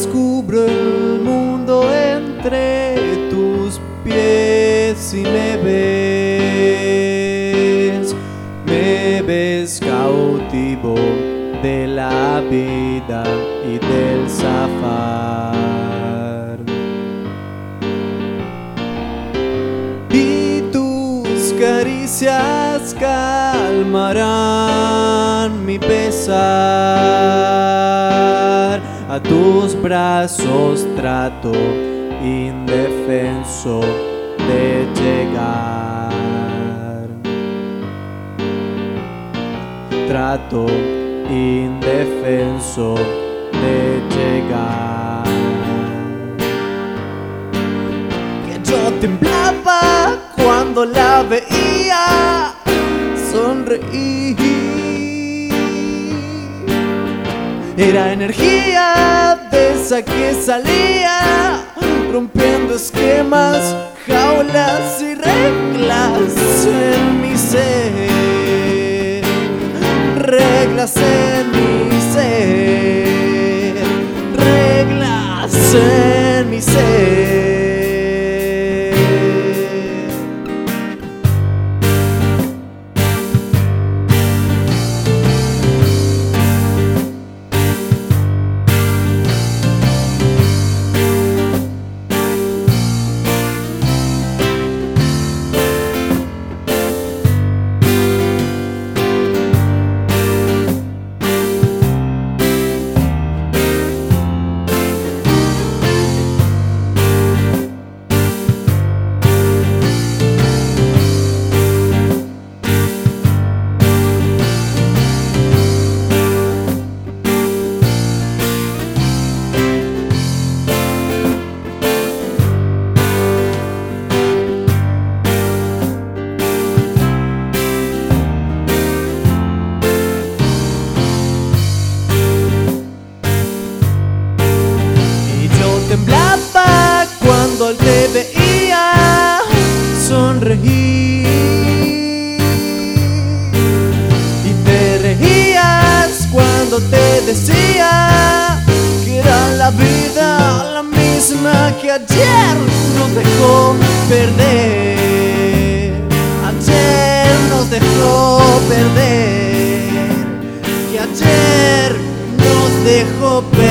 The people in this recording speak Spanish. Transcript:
descubro el mundo entre tus pies y me ves, me ves cautivo de la vida y del zafar. Y tus caricias calmarán mi pesar. A tus brazos trato indefenso de llegar. Trato indefenso de llegar. Que yo temblaba cuando la veía sonreír. Era energía de esa que salía rompiendo esquemas, jaulas y reglas en mi ser. Reglas en mi ser. Reglas en mi ser. te decía que era la vida la misma que ayer nos dejó perder. Ayer nos dejó perder. Que ayer nos dejó perder.